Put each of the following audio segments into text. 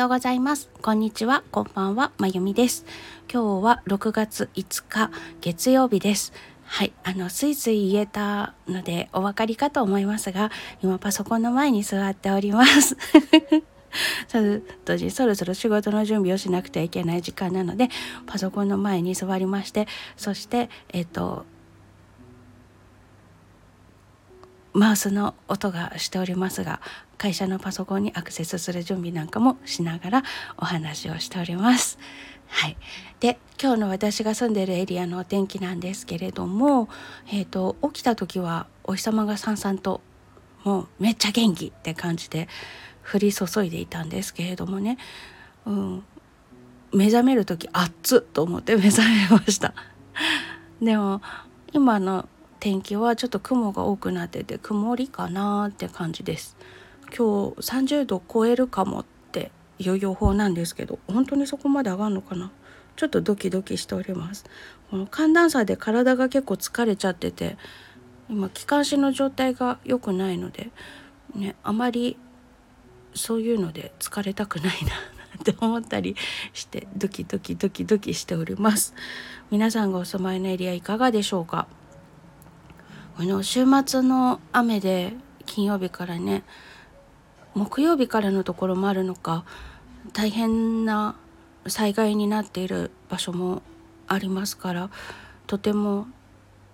ようございます。こんにちは、こんばんは、まゆみです。今日は6月5日、月曜日です。はい、あの、スイスイ言えたのでお分かりかと思いますが、今パソコンの前に座っておりま す。そろそろ仕事の準備をしなくてはいけない時間なので、パソコンの前に座りまして、そして、えっと、マウスの音がしておりますが会社のパソコンにアクセスする準備なんかもしながらお話をしております。はい、で今日の私が住んでるエリアのお天気なんですけれども、えーと、起きた時はお日様がさんさんともうめっちゃ元気って感じで降り注いでいたんですけれどもね、うん、目覚める時あっつと思って目覚めました。でも今の天気はちょっと雲が多くなってて曇りかなって感じです。今日30度超えるかもっていう予報なんですけど本当にそこまで上がるのかな？ちょっとドキドキしております。この寒暖差で体が結構疲れちゃってて今気管支の状態が良くないのでねあまりそういうので疲れたくないなって思ったりしてドキドキドキドキしております。皆さんがお住まいのエリアいかがでしょうか？あの週末の雨で金曜日からね木曜日からのところもあるのか大変な災害になっている場所もありますからとても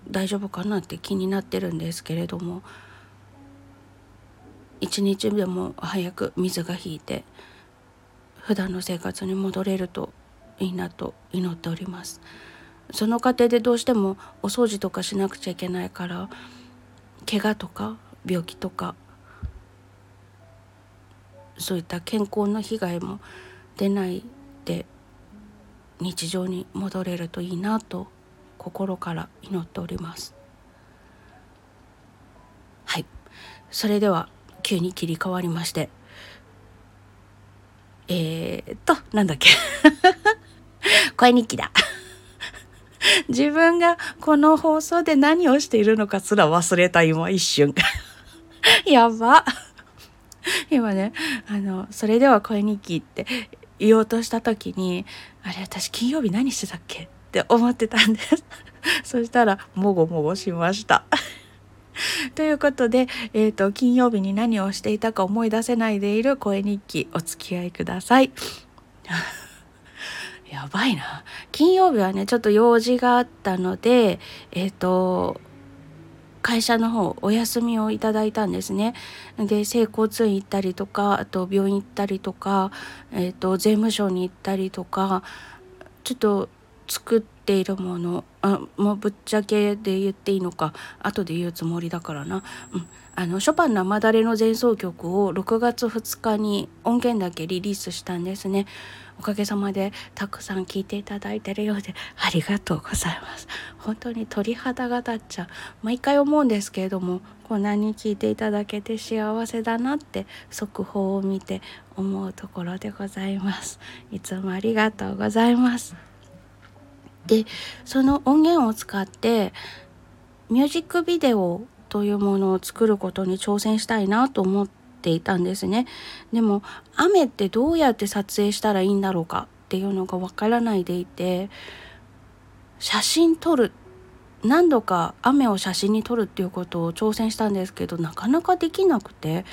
大丈夫かなって気になってるんですけれども一日でも早く水が引いて普段の生活に戻れるといいなと祈っております。その過程でどうしてもお掃除とかしなくちゃいけないから怪我とか病気とかそういった健康の被害も出ないで日常に戻れるといいなと心から祈っております。はい。それでは急に切り替わりまして。えー、っとなんだっけ。声日記だ。自分がこの放送で何をしているのかすら忘れた今一瞬 やば。今ねあのそれでは声日記って言おうとした時にあれ私金曜日何してたっけ？って思ってたんです。そしたらもごもごしました。ということで、えーと、金曜日に何をしていたか思い出せないでいる声日記お付き合いください。やばいな金曜日はねちょっと用事があったのでえっ、ー、と会社の方お休みをいただいたんですね。で整骨院行ったりとかあと病院行ったりとか、えーと、税務署に行ったりとかちょっと作っているものあもうぶっちゃけで言っていいのか後で言うつもりだからな。うんあのショパンの雨だれの前奏曲を6月2日に音源だけリリースしたんですね。おかげさまでたくさん聞いていただいてるようでありがとうございます。本当に鳥肌が立っちゃう。毎回思うんですけれどもこんなに聞いていただけて幸せだなって速報を見て思うところでございます。いつもありがとうございます。でその音源を使ってミュージックビデオというものを作ることに挑戦したいなと思っていたんですね。でも雨ってどうやって撮影したらいいんだろうかっていうのがわからないでいて写真撮る何度か雨を写真に撮るっていうことを挑戦したんですけどなかなかできなくて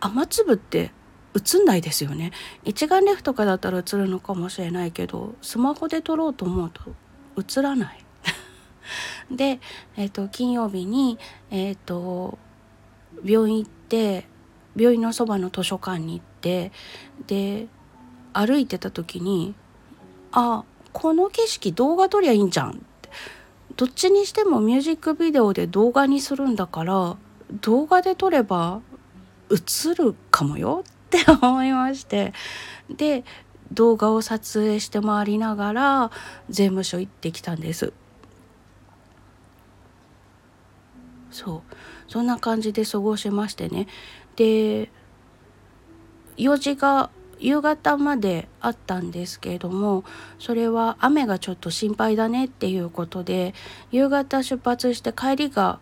雨粒って映んないですよね。一眼レフとかだったら映るのかもしれないけどスマホで撮ろうと思うと映らない。で、えーと、金曜日に、えーと病院行って病院のそばの図書館に行ってで歩いてた時にあこの景色動画撮りゃいいんじゃんって。どっちにしてもミュージックビデオで動画にするんだから動画で撮れば映るかもよって思いまして。で動画を撮影して回りながら税務署行ってきたんです。そう。そんな感じで過ごしましてね。で用事が夕方まであったんですけれどもそれは雨がちょっと心配だねっていうことで夕方出発して帰りが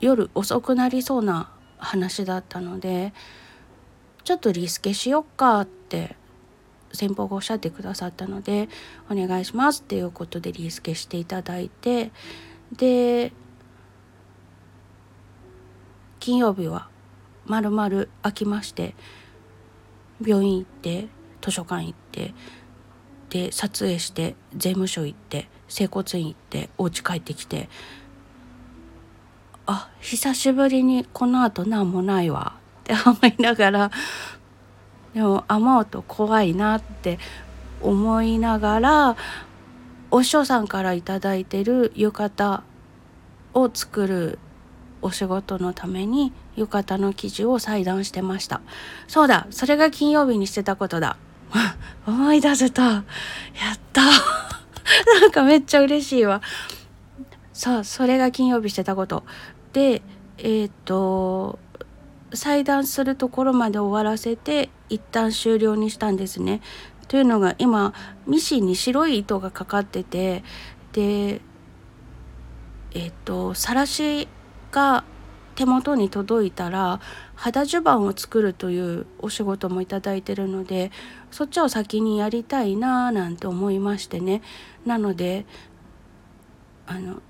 夜遅くなりそうな話だったのでちょっとリスケしよっかって先方がおっしゃってくださったのでお願いしますっていうことでリスケしていただいてで金曜日はまるまる空きまして病院行って図書館行ってで撮影して税務署行って整骨院行ってお家帰ってきてあ久しぶりにこのあと何もないわって思いながらでも雨音怖いなって思いながらお師匠さんから頂いてる浴衣を作るお仕事のために浴衣の生地を裁断してました。そうだそれが金曜日にしてたことだ。思い出せた。やった。なんかめっちゃ嬉しいわ。さあそれが金曜日してたこと。でえっ、と裁断するところまで終わらせて一旦終了にしたんですね。というのが今ミシンに白い糸がかかっててでえっ、とさらしが手元に届いたら肌襦袢を作るというお仕事もいただいてるのでそっちを先にやりたいなーなんて思いましてねなのであの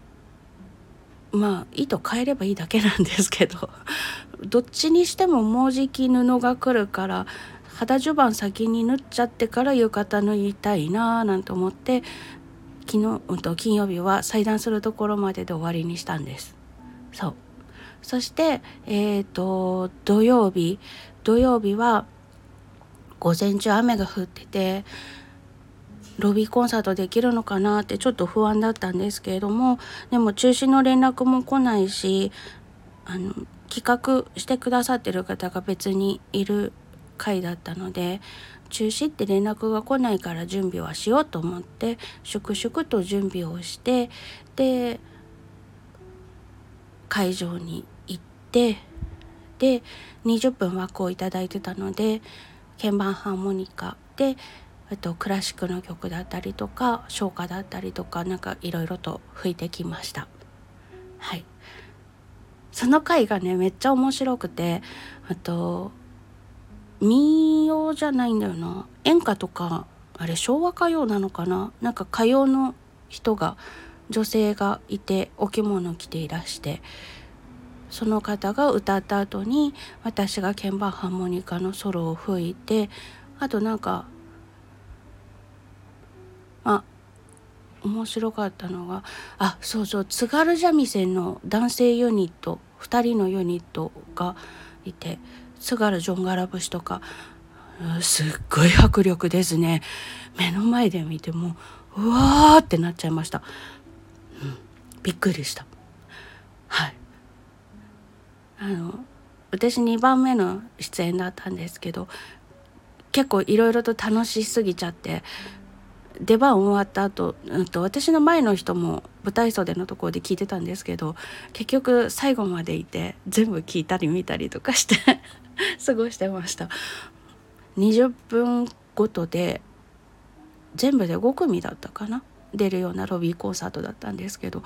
まあ糸変えればいいだけなんですけどどっちにしてももうじき布が来るから肌襦袢先に縫っちゃってから浴衣縫いたいなーなんて思って昨日、うん、と金曜日は裁断するところまでで終わりにしたんです。そう。そしてえっ、ー、と土曜日。土曜日は午前中雨が降っててロビーコンサートできるのかなってちょっと不安だったんですけれどもでも中止の連絡も来ないしあの企画してくださってる方が別にいる回だったので中止って連絡が来ないから準備はしようと思って粛々と準備をしてで会場に行ってで20分枠をいただいてたので鍵盤ハーモニカであとクラシックの曲だったりとか唱歌だったりとかなんかいろいろと吹いてきました。はい。その回がねめっちゃ面白くてあと民謡じゃないんだよな。演歌とかあれ昭和歌謡なのかな？なんか歌謡の人が女性がいてお着物着ていらしてその方が歌った後に私が鍵盤ハーモニカのソロを吹いてあとなんかあ面白かったのがあそうそう津軽三味線の男性ユニット2人のユニットがいて津軽ジョンガラ節とかすっごい迫力ですね。目の前で見てもうわーってなっちゃいました、びっくりした。はい。あの私2番目の出演だったんですけど結構いろいろと楽しすぎちゃって出番終わった後、うんと、私の前の人も舞台袖のところで聞いてたんですけど結局最後までいて全部聞いたり見たりとかして 過ごしてました。20分ごとで全部で5組だったかな出るようなロビーコンサートだったんですけど、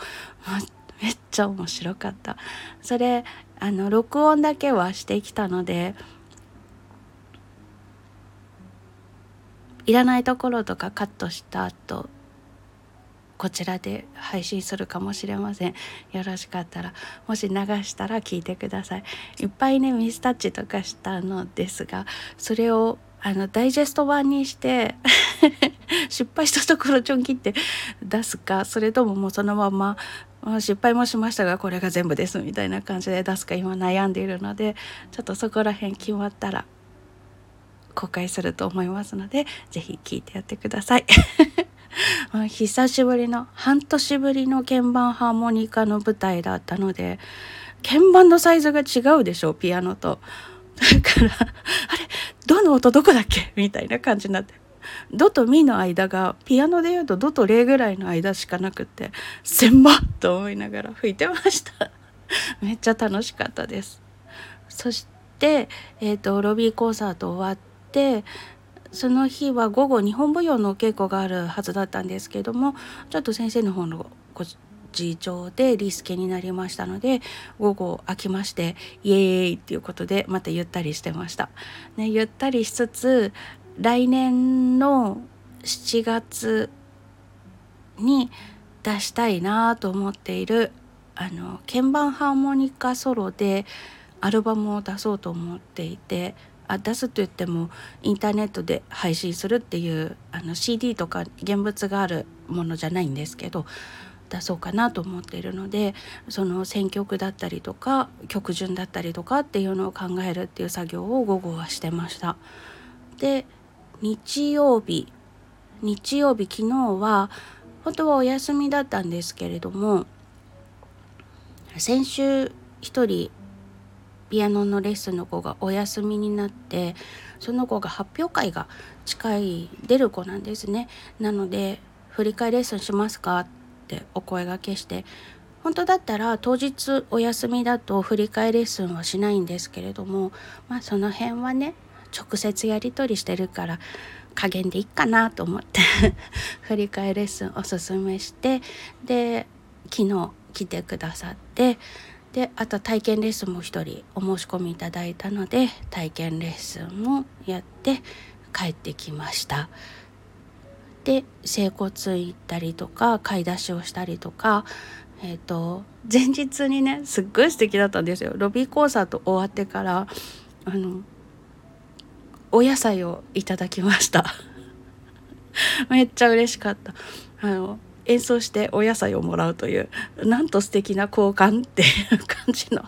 めっちゃ面白かった。それあの録音だけはしてきたのでいらないところとかカットした後こちらで配信するかもしれません。よろしかったらもし流したら聞いてください。いっぱいねミスタッチとかしたのですがそれをあのダイジェスト版にして 失敗したところちょん切って出すかそれとももうそのまま失敗もしましたがこれが全部ですみたいな感じで出すか今悩んでいるのでちょっとそこら辺決まったら公開すると思いますので是非聞いてやってください 久しぶりの半年ぶりの鍵盤ハーモニカの舞台だったので鍵盤のサイズが違うでしょピアノと。だからあれどの音どこだっけ？みたいな感じになって。ドとミの間がピアノでいうとドとレぐらいの間しかなくって狭っと思いながら吹いてました。めっちゃ楽しかったです。そして、えーとロビーコンサート終わってその日は午後日本舞踊のお稽古があるはずだったんですけどもちょっと先生の方の事情でリスケになりましたので午後空きましてイエーイっていうことでまたゆったりしてました。ね、ゆったりしつつ来年の7月に出したいなと思っているあの鍵盤ハーモニカソロでアルバムを出そうと思っていてあ出すと言ってもインターネットで配信するっていうあの CD とか現物があるものじゃないんですけど出そうかなと思っているのでその選曲だったりとか曲順だったりとかっていうのを考えるっていう作業を午後はしてました。で日曜日日曜日昨日は本当はお休みだったんですけれども先週一人ピアノのレッスンの子がお休みになってその子が発表会が近い出る子なんですねなので振り替えレッスンしますかってお声がけして本当だったら当日お休みだと振り替えレッスンはしないんですけれどもまあその辺はね直接やり取りしてるから加減でいいかなと思って 振り替えレッスンおすすめしてで昨日来てくださってであと体験レッスンも1人お申し込みいただいたので体験レッスンもやって帰ってきました。で整骨院行ったりとか買い出しをしたりとかえっ、ー、と前日にねすっごい素敵だったんですよ。ロビーコンサート終わってからあのお野菜をいただきました。めっちゃ嬉しかった。あの演奏してお野菜をもらうというなんと素敵な交換っていう 感じの。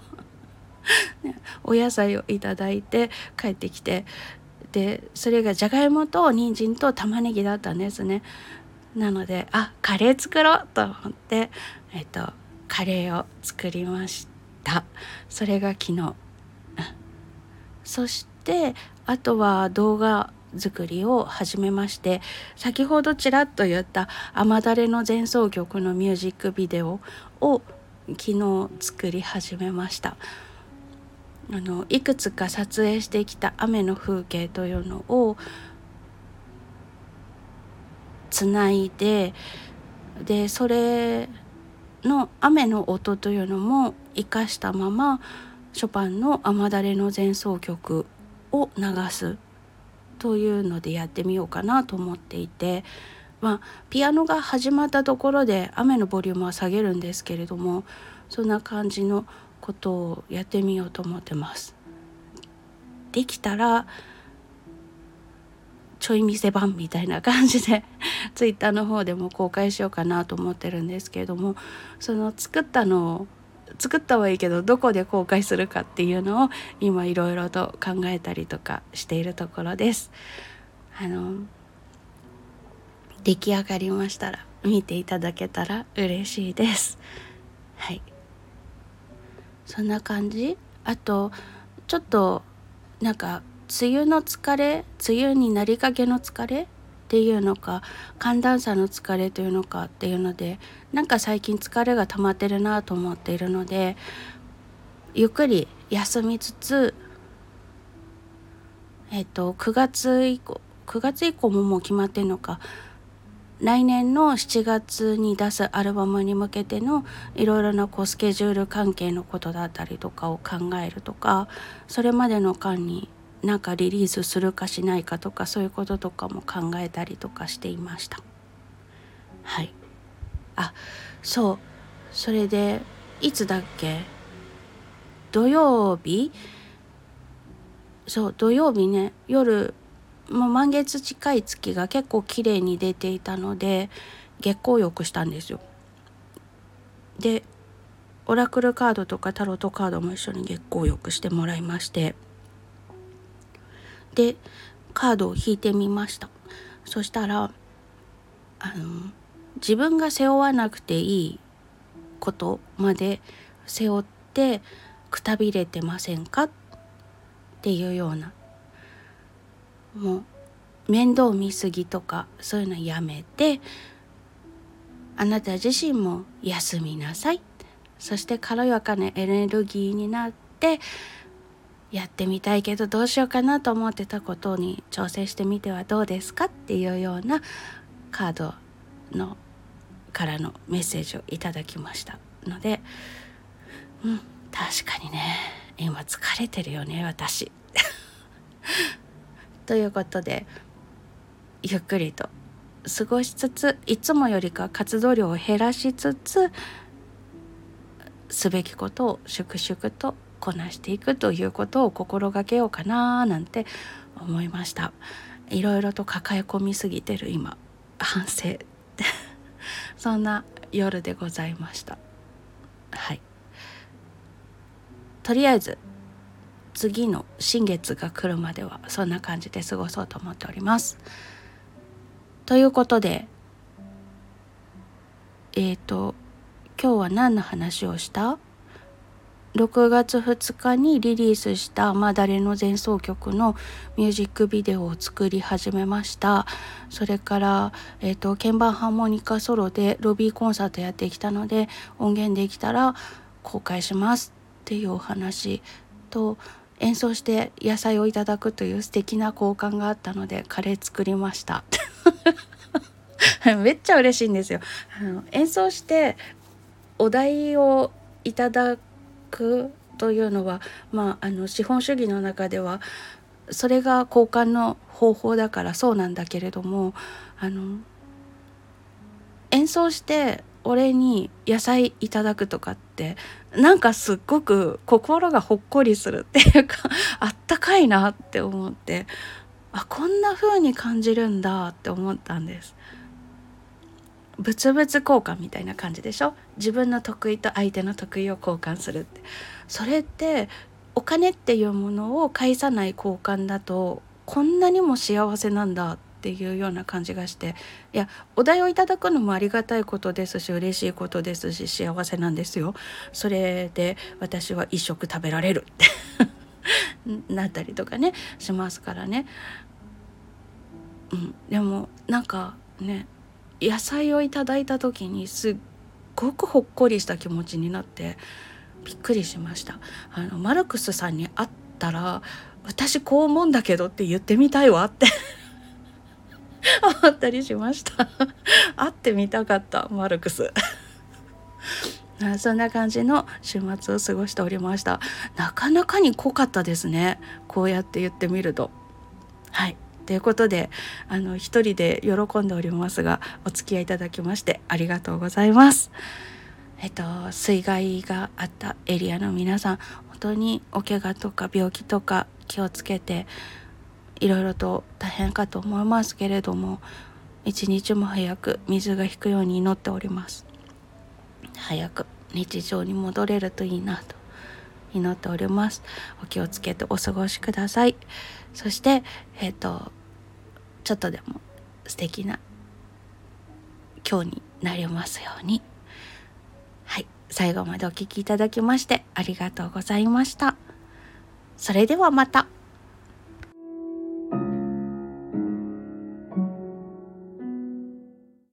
お野菜をいただいて帰ってきてでそれがじゃがいもと人参と玉ねぎだったんですね。なのであカレー作ろうと思ってえっとカレーを作りました。それが昨日。そしてあとは動画作りを始めまして先ほどちらっと言った「雨だれの前奏曲」のミュージックビデオを昨日作り始めました。あのいくつか撮影してきた雨の風景というのをつないででそれの雨の音というのも生かしたままショパンの「雨だれの前奏曲」を流すというのでやってみようかなと思っていて、まあ、ピアノが始まったところで雨のボリュームは下げるんですけれどもそんな感じのことをやってみようと思ってます。できたらちょい見せ版みたいな感じで ツイッターの方でも公開しようかなと思ってるんですけれどもその作ったのを作ったはいいけどどこで公開するかっていうのを今いろいろと考えたりとかしているところです。あの出来上がりましたら見ていただけたら嬉しいです。はい。そんな感じ？あとちょっとなんか梅雨の疲れ？梅雨になりかけの疲れっていうのか寒暖差の疲れというのかっていうのでなんか最近疲れが溜まってるなと思っているのでゆっくり休みつつえっと9月以降9月以降ももう決まってんのか。来年の7月に出すアルバムに向けてのいろいろなこうスケジュール関係のことだったりとかを考えるとかそれまでの間になんかリリースするかしないかとかそういうこととかも考えたりとかしていました。はい。あそう。それでいつだっけ？土曜日？そう土曜日ね。夜もう満月近い月が結構綺麗に出ていたので月光浴したんですよ。でオラクルカードとかタロットカードも一緒に月光浴してもらいましてでカードを引いてみました。そしたらあの自分が背負わなくていいことまで背負ってくたびれてませんか？っていうようなもう面倒見すぎとかそういうのやめてあなた自身も休みなさいそして軽やかなエネルギーになってやってみたいけどどうしようかなと思ってたことに挑戦してみてはどうですかっていうようなカードのからのメッセージをいただきましたのでうん確かにね今疲れてるよね私。ということでゆっくりと過ごしつついつもよりか活動量を減らしつつすべきことを粛々とこなしていくということを心がけようかななんて思いました。いろいろと抱え込みすぎてる今反省。そんな夜でございました。はい。とりあえず次の新月が来るまではそんな感じで過ごそうと思っております。ということでえっ、ー、と今日は何の話をした？6月2日にリリースした「まあ、誰の前奏曲」のミュージックビデオを作り始めました。それから、えーと、鍵盤ハーモニカソロでロビーコンサートやってきたので音源できたら公開しますっていうお話と演奏して野菜をいただくという素敵な交換があったのでカレー作りました。めっちゃ嬉しいんですよ。あの演奏してお題をいただくというのは、まあ、あの資本主義の中ではそれが交換の方法だからそうなんだけれどもあの演奏してお礼に野菜いただくとかってなんかすっごく心がほっこりするっていうか あったかいなって思ってあこんな風に感じるんだって思ったんです。物々交換みたいな感じでしょ？自分の得意と相手の得意を交換するってそれってお金っていうものを返さない交換だとこんなにも幸せなんだっっていうような感じがしていやお題をいただくのもありがたいことですし嬉しいことですし幸せなんですよ。それで私は一食食べられるって なったりとかねしますからね。うん、でもなんかね野菜をいただいた時にすっごくほっこりした気持ちになってびっくりしましたあのマルクスさんに会ったら私こう思うんだけどって言ってみたいわって思ったりしました。会ってみたかった。マルクス。そんな感じの週末を過ごしておりました。なかなかに濃かったですね。こうやって言ってみると。はい。ということであの一人で喜んでおりますがお付き合いいただきましてありがとうございます。えっと水害があったエリアの皆さん本当にお怪我とか病気とか気をつけていろいろと大変かと思いますけれども一日も早く水が引くように祈っております。早く日常に戻れるといいなと祈っております。お気をつけてお過ごしください。そしてえっ、ー、とちょっとでも素敵な今日になりますように。はい。最後までお聴きいただきましてありがとうございました。それではまた。